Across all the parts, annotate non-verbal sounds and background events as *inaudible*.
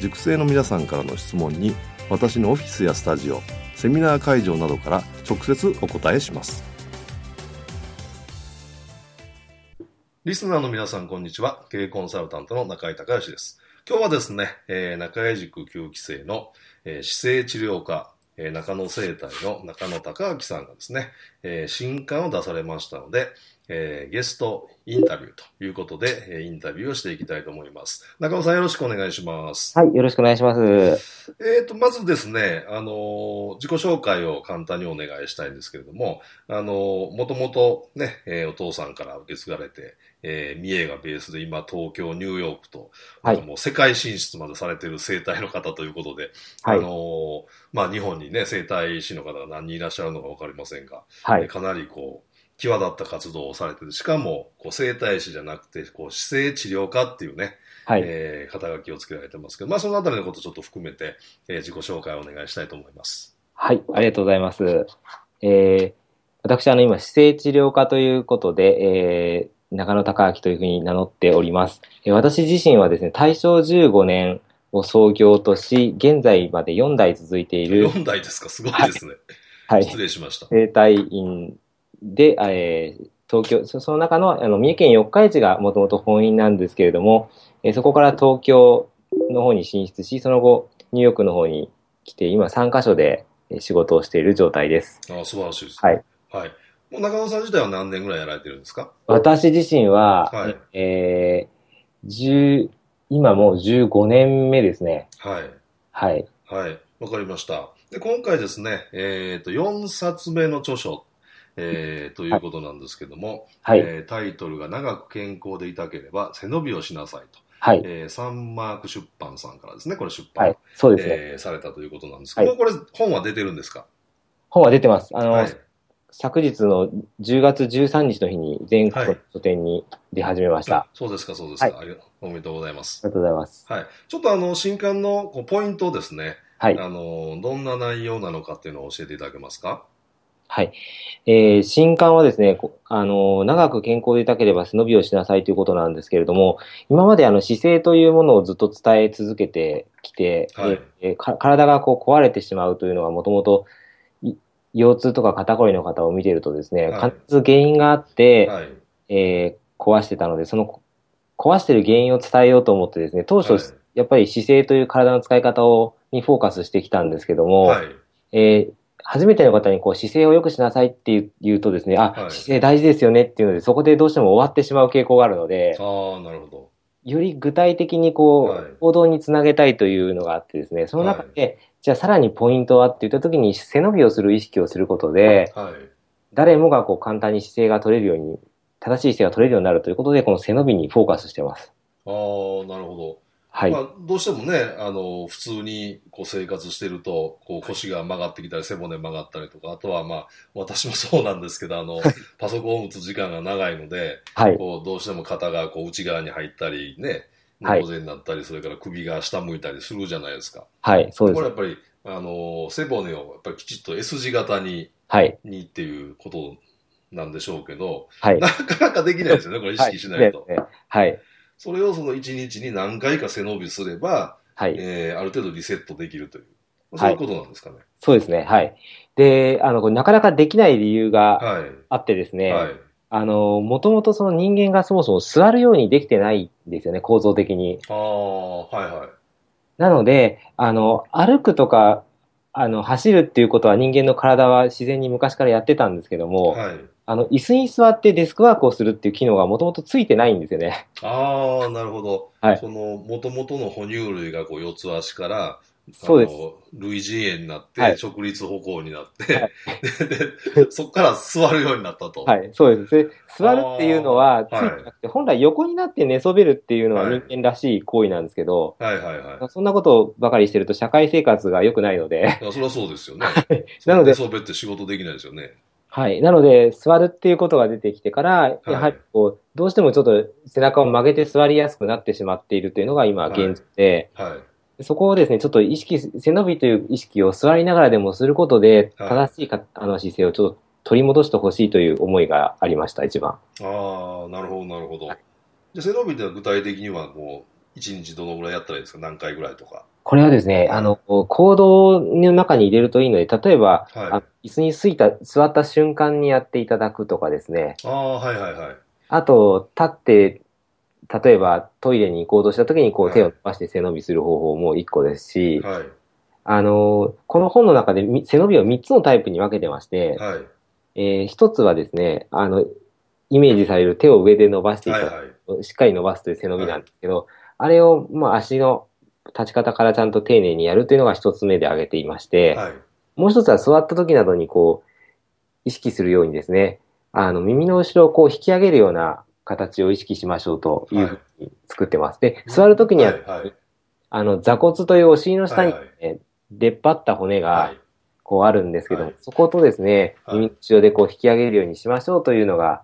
塾生の皆さんからの質問に私のオフィスやスタジオセミナー会場などから直接お答えします。リスナーの皆さんこんにちは。経営コンサルタントの中井隆義です。今日はですね、えー、中井塾9期生の、えー、姿勢治療科え、中野生態の中野隆明さんがですね、えー、新刊を出されましたので、えー、ゲストインタビューということで、えー、インタビューをしていきたいと思います。中野さんよろしくお願いします。はい、よろしくお願いします。えっ、と、まずですね、あのー、自己紹介を簡単にお願いしたいんですけれども、あのー、もともとね、えー、お父さんから受け継がれて、えー、三重がベースで今東京、ニューヨークと、はい、もう世界進出までされている生態の方ということで、はい、あのー、まあ日本にね、生態師の方が何人いらっしゃるのかわかりませんが、はい、かなりこう、際立った活動をされてて、しかも、こう、生体師じゃなくて、こう、姿勢治療科っていうね、はい、えー、肩書きをつけられてますけど、まあ、そのあたりのことちょっと含めて、えー、自己紹介をお願いしたいと思います。はい、ありがとうございます。えー、私、あの、今、姿勢治療科ということで、えー、中野隆明というふうに名乗っております。えー、私自身はですね、大正15年を創業とし、現在まで4代続いている。4代ですか？すごいですね。はい。失礼しました。生体院で、えー、東京、その中のあの三重県四日市がもともと本院なんですけれども、えー、そこから東京の方に進出し、その後、ニューヨークの方に来て、今3カ所で仕事をしている状態です。ああ、素晴らしいです、ね。はい。はい。もう中野さん自体は何年ぐらいやられてるんですか？私自身は、はい、えー、十、今もう15年目ですね。はい。はい。はい。わかりました。で、今回ですね、えっ、ー、と、4冊目の著書えー、ということなんですけども、はい、えー、タイトルが長く健康でいたければ背伸びをしなさいと。はい。えー、サンマーク出版さんからですね、これ出版、はい、そうですね、えー、されたということなんですけど、はい、これ本は出てるんですか？本は出てます。あの、はい、昨日の10月13日の日に全国の書店に出始めました。はい、そうですか、そうですか、はい、おめでとうございます。ありがとうございます。はい。ちょっとあの、新刊のこうポイントですね。はい。あの、どんな内容なのかっていうのを教えていただけますか？はい。えー、新刊はですね、あの、長く健康でいたければ背伸びをしなさいということなんですけれども、今まであの姿勢というものをずっと伝え続けてきて、はい、えー、体がこう壊れてしまうというのがもともと腰痛とか肩こりの方を見ているとですね、はい、必ず原因があって、はい、えー、壊してたので、その壊してる原因を伝えようと思ってですね、当初、はい、やっぱり姿勢という体の使い方をにフォーカスしてきたんですけども、はい、えー初めての方にこう姿勢を良くしなさいって言うとですね、あ、はい、姿勢大事ですよねっていうので、そこでどうしても終わってしまう傾向があるので、ああ、なるほど。より具体的にこう、はい、行動につなげたいというのがあってですね、その中で、はい、じゃあさらにポイントはって言った時に背伸びをする意識をすることで、はい、誰もがこう簡単に姿勢が取れるように、正しい姿勢が取れるようになるということで、この背伸びにフォーカスしてます。ああ、なるほど。はい。まあ、どうしてもね、あの、普通にこう生活してると、こう腰が曲がってきたり、背骨曲がったりとか、あとはまあ、私もそうなんですけど、あの、パソコンを打つ時間が長いので、はい。こう、どうしても肩がこう内側に入ったりね、猫背になったり、それから首が下向いたりするじゃないですか。はい、そうです。これやっぱり、あの、背骨をやっぱりきちっと S 字型に、はい。にっていうことなんでしょうけど、はい。なかなかできないですよね、これ意識しないと。はい。はいそれをその1日に何回か背伸びすれば、はい。えー、ある程度リセットできるという。そういうことなんですかね。はい、そうですね。はい。で、あの、なかなかできない理由があってですね、あの、もともとその人間がそもそも座るようにできてないんですよね、構造的に。ああ、はいはい。なので、あの、歩くとか、あの、走るっていうことは人間の体は自然に昔からやってたんですけども、はい。あの、椅子に座ってデスクワークをするっていう機能がもともとついてないんですよね。ああ、なるほど。はいその、もともとの哺乳類がこう、四つ足から、そうです類人猿になって、はい直立歩行になって、はい *laughs* ででそこから座るようになったと。はい、そうです。で座るっていうのはついてなくて、本来横になって寝そべるっていうのははい人間らしい行為なんですけど、はいはいはい。そんなことばかりしてると社会生活が良くないので、そりゃそうですよね。*laughs* なのでそうべって仕事できないですよね。はい。なので、座るっていうことが出てきてから、やはりこう、どうしてもちょっと背中を曲げて座りやすくなってしまっているというのが今現状で、はい。そこをですね、ちょっと意識、背伸びという意識を座りながらでもすることで、はい正しいか、あの姿勢をちょっと取り戻してほしいという思いがありました、一番。ああ、なるほどなるほど。はいじゃあ背伸びってのは具体的にはもう、一日どのぐらいやったらいいですか？何回ぐらいとか？これはですね、あの、行動の中に入れるといいので、例えば、はいあ椅子についた、座った瞬間にやっていただくとかですね。ああ、はいはいはい。あと、立って、例えばトイレに行こうとした時にこうはい手を伸ばして背伸びする方法も一個ですし、はい。あの、この本の中でみ背伸びを3つのタイプに分けてまして、はい。えー一つはですね、あの、イメージされる手を上で伸ばしていたはいだはい。く、しっかり伸ばすという背伸びなんですけど、あれを、まあ、足の立ち方からちゃんと丁寧にやるというのが一つ目で挙げていまして、はい。もう一つは座った時などにこう、意識するようにですね、あの、耳の後ろをこう引き上げるような形を意識しましょうというふうに作ってます。で、座る時には、はいはいあの、座骨というお尻の下に、はいはいね出っ張った骨がはい。こうあるんですけども、はいそことですね、はい耳の後ろでこう引き上げるようにしましょうというのが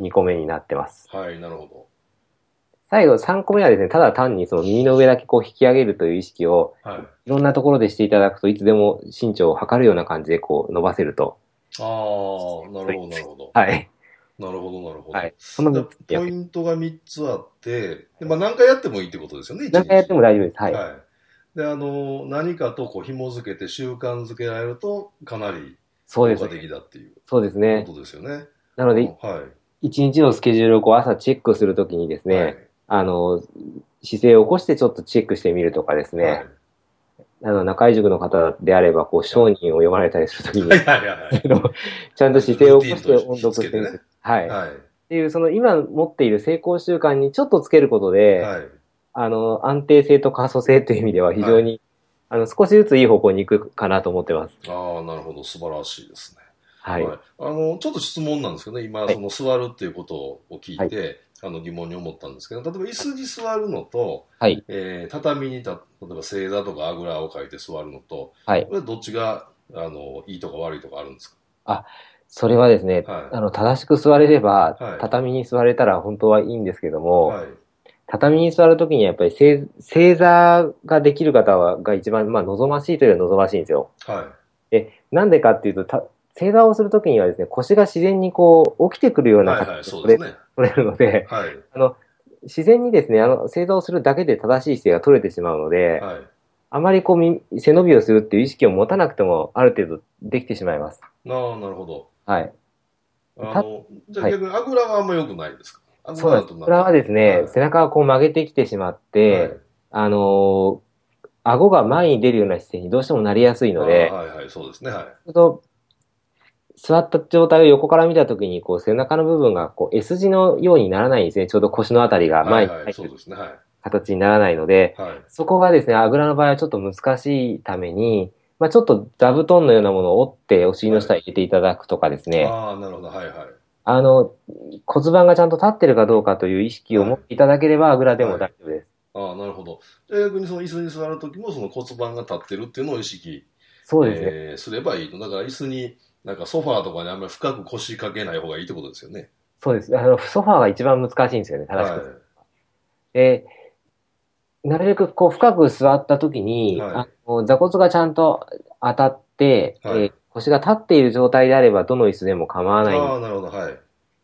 2個目になってます。はい、なるほ最後3個目はですね、ただ単にその耳の上だけこう引き上げるという意識をど。はい。いろんなところでしていただくといつでも身長を測るような感じでこう伸ばせると。ああ、なるほど、なるほど。はい。なるほど、なるほど。はい。そのだ3つでやってポイントが3つあって、でまあ、何回やってもいいってことですよね、何回やっても大丈夫です。はい。はい。で、あの、何かとこう紐付けて習慣づけられると、かなり効果。的だっていうそうですね。ことですよね。なので、はい。一日のスケジュールをこう朝チェックするときにですね、はいあの、姿勢を起こしてちょっとチェックしてみるとかですね、あの、中井塾の方であれば、こう、商人を読まれたりするときに、*laughs* ちゃんと姿勢を起こして音読してみつはい。っはい。ていう、その今持っている成功習慣にちょっとつけることで、はい。あの、安定性と可塑性という意味では非常に、あの、少しずついい方向に行くかなと思ってます。ああ、なるほど。素晴らしいですね。はい。あの、ちょっと質問なんですけどね、今、はいその座るっていうことを聞いて、あの疑問に思ったんですけど、例えば椅子に座るのと、はい。えー畳にた、例えば正座とかあぐらをかいて座るのと、はい。これどっちが、あの、いいとか悪いとかあるんですそれはですね、かはい。あの、正しく座れれば、はい畳に座れたら本当はいいんですけども、はい。畳に座るときにはやっぱり正正座ができる方はが一番、まあ、望ましいというよりは望ましいんですよ。はい。で、なんでかっていうと、た正座をするときにはですね、腰が自然にこう、起きてくるような形で取れ,、るので、はい。あの、自然にですね、あの、正座をするだけで正しい姿勢が取れてしまうので、はい。あまりこうみ、背伸びをするっていう意識を持たなくても、ある程度できてしまいます。ああ、なるほど。はい。あの、じゃあ逆にあぐらはあんま良くないですか？そうなんです。これはですね、はい背中がこう曲げてきてしまって、はいあのー顎が前に出るような姿勢にどうしてもなりやすいので、はいはい、そうですね。はい。と座った状態を横から見たときに、こう背中の部分がこう S 字のようにならないんですね。ちょうど腰のあたりが前に入ってるそうですね。はい。形にならないので、はい。そこがですね、あぐらの場合はちょっと難しいために、まあちょっと座布団のようなものを折ってお尻の下に入れていただくとかですね、ああ、なるほど。はいはい。あの、骨盤がちゃんと立ってるかどうかという意識を持っていただければ、あぐらでも大丈夫です。ああ、なるほど。じゃあ逆にその椅子に座るときもその骨盤が立ってるっていうのを意識、そうですね。えーすればいいと。だから椅子に、なんかソファーとかにあんまり深く腰掛けない方がいいってことですよね。そうです。あの、ソファーが一番難しいんですよね、正しはいく。。で、なるべくこう深く座った時に、はいあの座骨がちゃんと当たって、はいえー腰が立っている状態であればどの椅子でも構わない。ああ、なるほど。はい。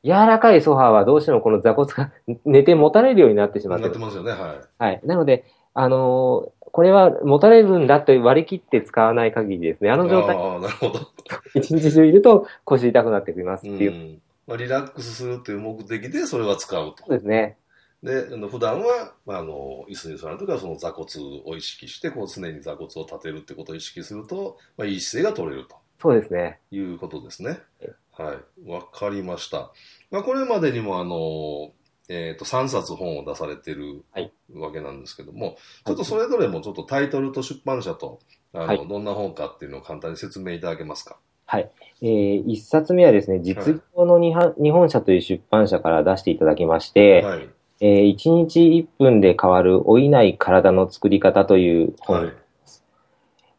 柔らかいソファーはどうしてもこの座骨が *laughs* 寝て持たれるようになってしまってる。なってますよね。はい。はい。なので、あのーこれは持たれるんだと割り切って使わない限りですね、あの状態、ああ、なるほど。*laughs* 一日中いると腰痛くなってきますっていう。うん。まあ、リラックスするという目的でそれは使うとそう。ですね。で、普段は、まあ、あの、椅子に座るときはその座骨を意識して、こう常に座骨を立てるってことを意識すると、まあ、いい姿勢が取れるとそうですね。いうことですねえ。はい。わかりました。まあ、これまでにもあの、えっ、と、3冊本を出されてるはいわけなんですけども、ちょっとそれぞれもちょっとタイトルと出版社と、あの、はいどんな本かっていうのを簡単に説明いただけますか？はい。えー、一冊目はですね、実業の日本日本社という出版社から出していただきまして、はい。えー、1日1分で変わる老いない体の作り方という本はい。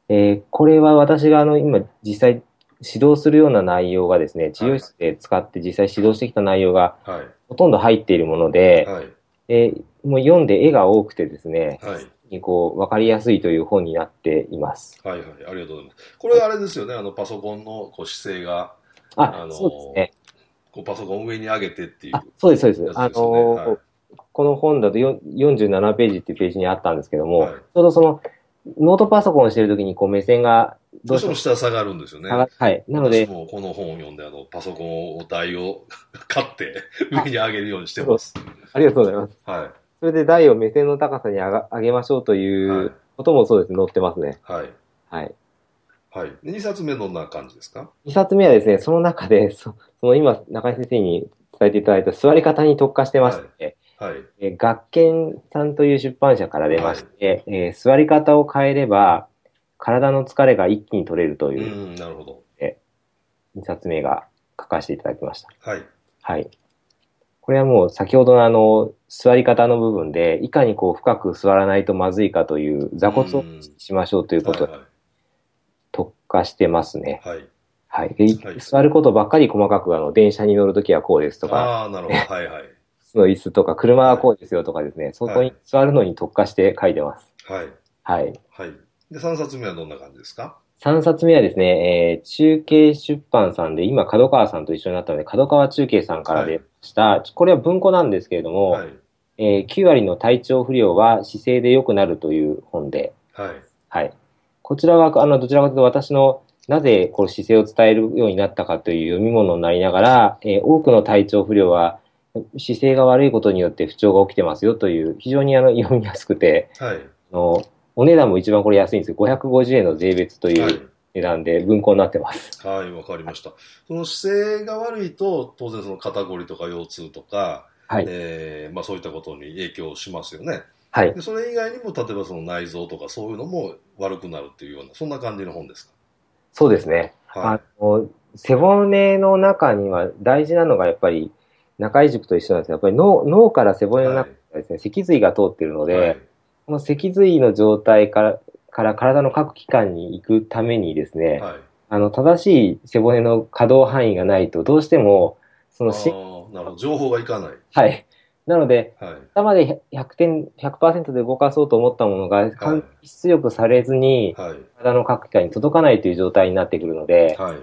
えーこれは私があの今実際指導するような内容がですね、治療室で使って実際指導してきた内容がはい。ほとんど入っているもので、はい。えーもう読んで絵が多くてですね、はい。こう、わかりやすいという本になっています。はい。はい。ありがとうございます。これあれですよね、あの、パソコンのこう姿勢が、あ、あのーそうですね。こうパソコンを上に上げてっていうあ。、そうです、そうです。あのーはいこの本だとよ47ページっていうページにあったんですけども、はいちょうどその、ノートパソコンをしてるときにこう目線がどうしててもも下下がるんですよね。はい。なので私、もこの本を読んで、あの、パソコンを台を *laughs* 買って、上に上げるようにしてます。ありがとうございます。はそれで台を目線の高さに上が上げましょうとい。うこともそうですね、載ってますね。はい。はい。はい。で2冊目どんな感じですか？2冊目はですね、その中で、そその今、中井先生に伝えていただいた座り方に特化してまして、はい。えー学研さんという出版社から出まして、えー座り方を変えれば、体の疲れが一気に取れるとう、いうんなるほど。2冊目が書かせていただきました。はい。はい。これはもう先ほどのあの、座り方の部分で、いかにこう深く座らないとまずいかという座骨をしましょうということをはい。特化してますね。はい。はい。ではい座ることばっかり細かく、あの、電車に乗るときはこうですとか、ああ、なるほど。はいはい。その椅子とか、車はこうですよとかですね、そこに座るのに特化して書いてます。はい。はい。はい。で、3冊目はどんな感じですか？3冊目はですね、えー中継出版さんで、今、角川さんと一緒になったので、角川中継さんから出ました。これは文庫なんですけれども、はい。えー9割の体調不良は姿勢で良くなるという本で、はい。はい。こちらは、あの、どちらかというと私の、なぜこう姿勢を伝えるようになったかという読み物になりながら、えー多くの体調不良は姿勢が悪いことによって不調が起きてますよという、非常にあの読みやすくて、はい。あのお値段も一番これ安いんですよ。550円の税別とはいいう。値段で文庫になってます。はい、わかりました。その姿勢が悪いと、当然その肩こりとか腰痛とか、はい。えーまあそういったことに影響しますよね。はい。でそれ以外にも、例えばその内臓とかそういうのも悪くなるっていうような、そんな感じの本ですか？そうですね。はあの、背骨の中には大事なのがやっぱり中井塾と一緒なんですけど、やっぱり脳脳から背骨の中ですね、脊髄が通っているのい。で、はい。この脊髄の状態からから体の各器官に行くためにですね、はい。あの、正しい背骨の可動範囲がないと、どうしても、そのし、なるほど。情報がいかない。はい。なので、はい。頭で100点、100%で動かそうと思ったものが、完出力されずに、はい。体の各器官に届かないという状態になってくるので、はい。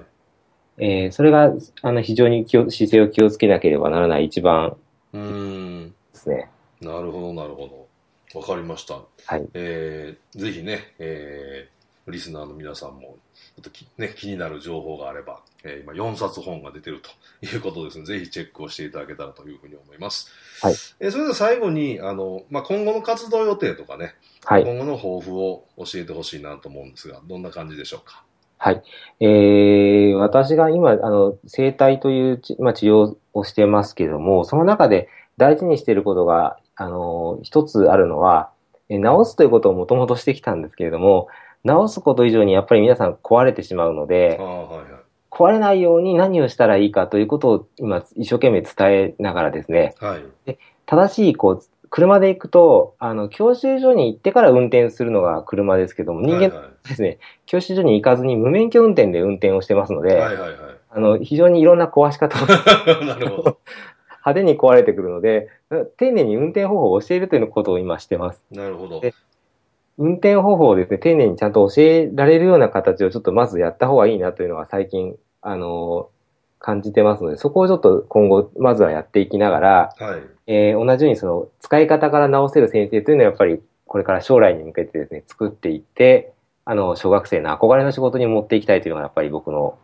えーそれが、あの、非常に気を姿勢を気をつけなければならない一番うーん。ですね。なるほど、なるほど。わかりました。はい。えーぜひね、えーリスナーの皆さんも、ちょっときね、気になる情報があれば、えー今4冊本が出てるということですね。ぜひチェックをしていただけたらというふうに思います。はい。えーそれでは最後に、あの、まあ、今後の活動予定とかね、はい。今後の抱負を教えてほしいなと思うんですが、どんな感じでしょうか？はい。えー、私が今、あの、整体というち、まあ、治療をしてますけども、その中で大事にしていることが、あの、一つあるのは、え治すということをもともとしてきたんですけれども、治すこと以上にやっぱり皆さん壊れてしまうのあであ、、はいはい。壊れないように何をしたらいいかということを今一生懸命伝えながらですね、はい。正しい、こう、車で行くと、あの、教習所に行ってから運転するのが車ですけども、人間はいはですね、教習所に行かずに無免許運転で運転をしてますので、い、はいはいはい。あの、非常にいろんな壊し方を。*laughs* 派手に壊れてくるので、丁寧に運転方法を教えるということを今してます。なるほど。で運転方法をですね、丁寧にちゃんと教えられるような形をちょっとまずやった方がいいなというのは最近、あの感じてますので、そこをちょっと今後、まずはやっていきながら、はい。えー同じようにその使い方から直せる先生というのはやっぱりこれから将来に向けてですね、作っていって、あの、小学生の憧れの仕事に持っていきたいというのがやっぱり僕の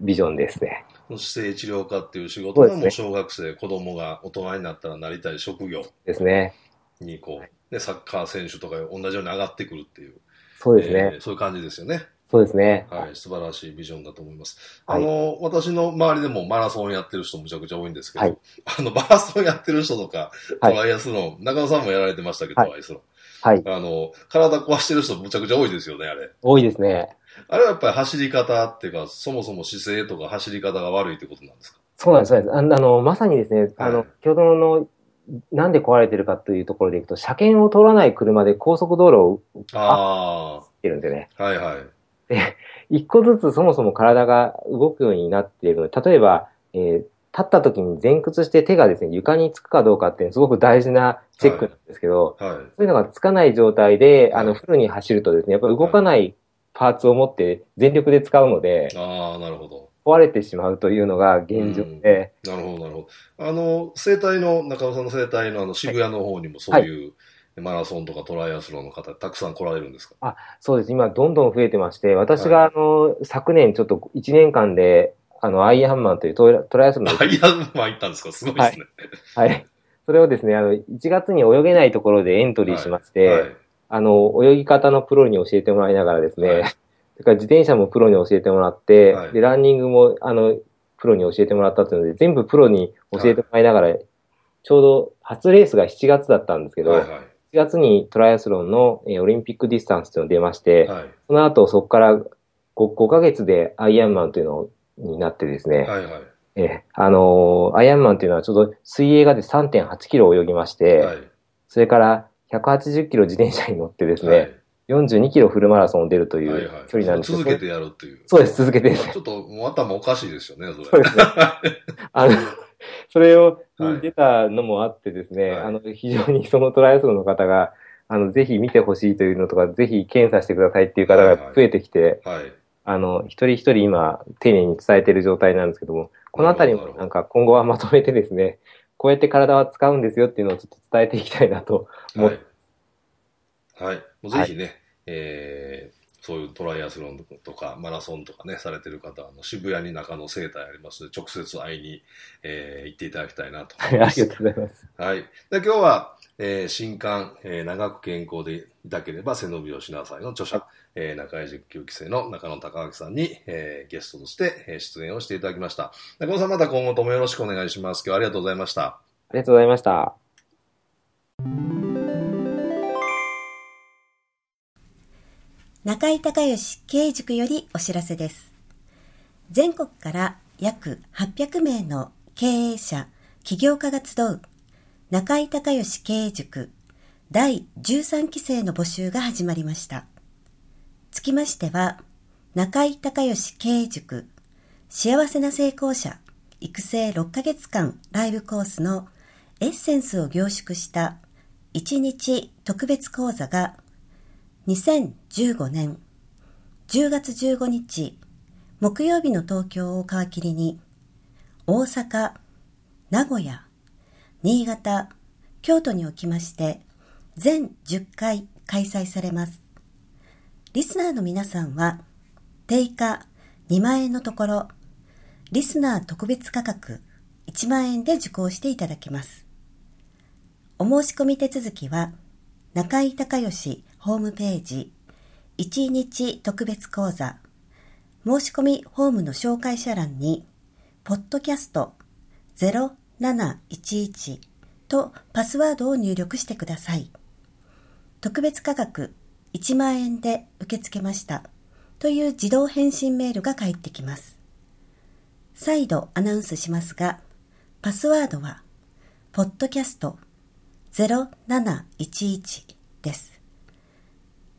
ビジョンですね。姿勢治療科っていう仕事でもう小学生、子供が大人になったらなりたい職業ですね。にこう、ね、サッカー選手とか同じように上がってくるっていう、そうですね。えーそういう感じですよね。そうですね。はい、素晴らしいビジョンだと思います。はいあの、私の周りでもマラソンやってる人むちゃくちゃ多いんですけど、はいあの、マラソンやってる人とか、トはいライアスロン、中野さんもやられてましたけど、はいトライアスロン。はい。あの、体壊してる人むちゃくちゃ多いですよね、あれ。多いですね。あれはやっぱり走り方っていうか、そもそも姿勢とか走り方が悪いってことなんですか？そうなんです、そうです。あの、まさにですね、あの、はい先ほどの、なんで壊れてるかというところでいくと、車検を通らない車で高速道路をあってるんでね。あ、はいはい。一個ずつそもそも体が動くようになっているので、例えば、えー立った時に前屈して手がですね、床につくかどうかっていうのはすごく大事なチェックなんですけど、はい。そういうのがつかない状態で、あの、はいフルに走るとですね、やっぱり動かないパーツを持って全力で使うので、ああ、なるほど。壊れてしまうというのが現状で、なるほど、なるほど。あの、生態の、中野さんの生態のあの渋谷の方にもそういう、マラソンとかトライアスロンの方、たくさん来られるんですか？そうです。今、どんどん増えてまして、私が、あの、昨年ちょっと1年間で、あの、アイアンマンというトライアスロンの、*laughs* アイアンマン行ったんですか？すごいですね。はい。それをですね、あの、1月に泳げないところでエントリーしまして、はい。あの、泳ぎ方のプロに教えてもらいながらですね、はい *laughs* それから自転車もプロに教えてもらって、はいで、ランニングも、あの、プロに教えてもらったというので、全部プロに教えてもらいながら、ちょうど初レースが7月だったんですけど、はいはい。7月にトライアスロンの、えーオリンピックディスタンスというのが出まして、はい。その後そこから 5, 5ヶ月でアイアンマンというのになってですね、はいはい。えーあのーアイアンマンというのはちょうど水泳がで3.8キロ泳ぎまして、はい。それから180キロ自転車に乗ってですね、はい42キロフルマラソンを出るといはいうはい距離なんですけど、続けてやるっていう。そうです、続けてね。ちょっともう頭おかしいですよね、それ。そうですね。*laughs* あの、それをはい出たのもあってですね、はいあの、非常にそのトライアスロンの方が、あの、ぜひ見てほしいというのとか、ぜひ検査してくださいっていう方が増えてきて、はい。あの、一人一人今、丁寧に伝えている状態なんですけども、このあたりもなんか今後はまとめてですね、こうやって体は使うんですよっていうのをちょっと伝えていきたいなと思って、はい。はい。もうぜひね、えーそういうトライアスロンとかマラソンとかね、されてる方は、あの渋谷に中野生態ありますので、直接会いに、えー行っていただきたいなとはい、思います。ありがとうございます。はい。で今日は、えー新刊、えー長く健康でいたければ背伸びをしなさいの著者、えー中井塾9期生の中野隆明さんに、えーゲストとして、えー出演をしていただきました。中野さんまた今後ともよろしくお願いします。今日はありがとうございました。ありがとうございました。中井隆義経営塾よりお知らせです。全国から約800名の経営者、起業家が集う中井隆義経営塾第13期生の募集が始まりました。つきましては、中井隆義経営塾幸せな成功者育成6ヶ月間ライブコースのエッセンスを凝縮した1日特別講座が2015年10月15日木曜日の東京を皮切りに大阪、名古屋、新潟、京都におきまして全10回開催されます。リスナーの皆さんは定価2万円のところリスナー特別価格1万円で受講していただけます。お申し込み手続きは中井隆義ホームページ1日特別講座申し込みフォームの紹介者欄にポッドキャスト0711とパスワードを入力してください。特別価格1万円で受け付けましたという自動返信メールが返ってきます。再度アナウンスしますが、パスワードは、ポッドキャスト0711です。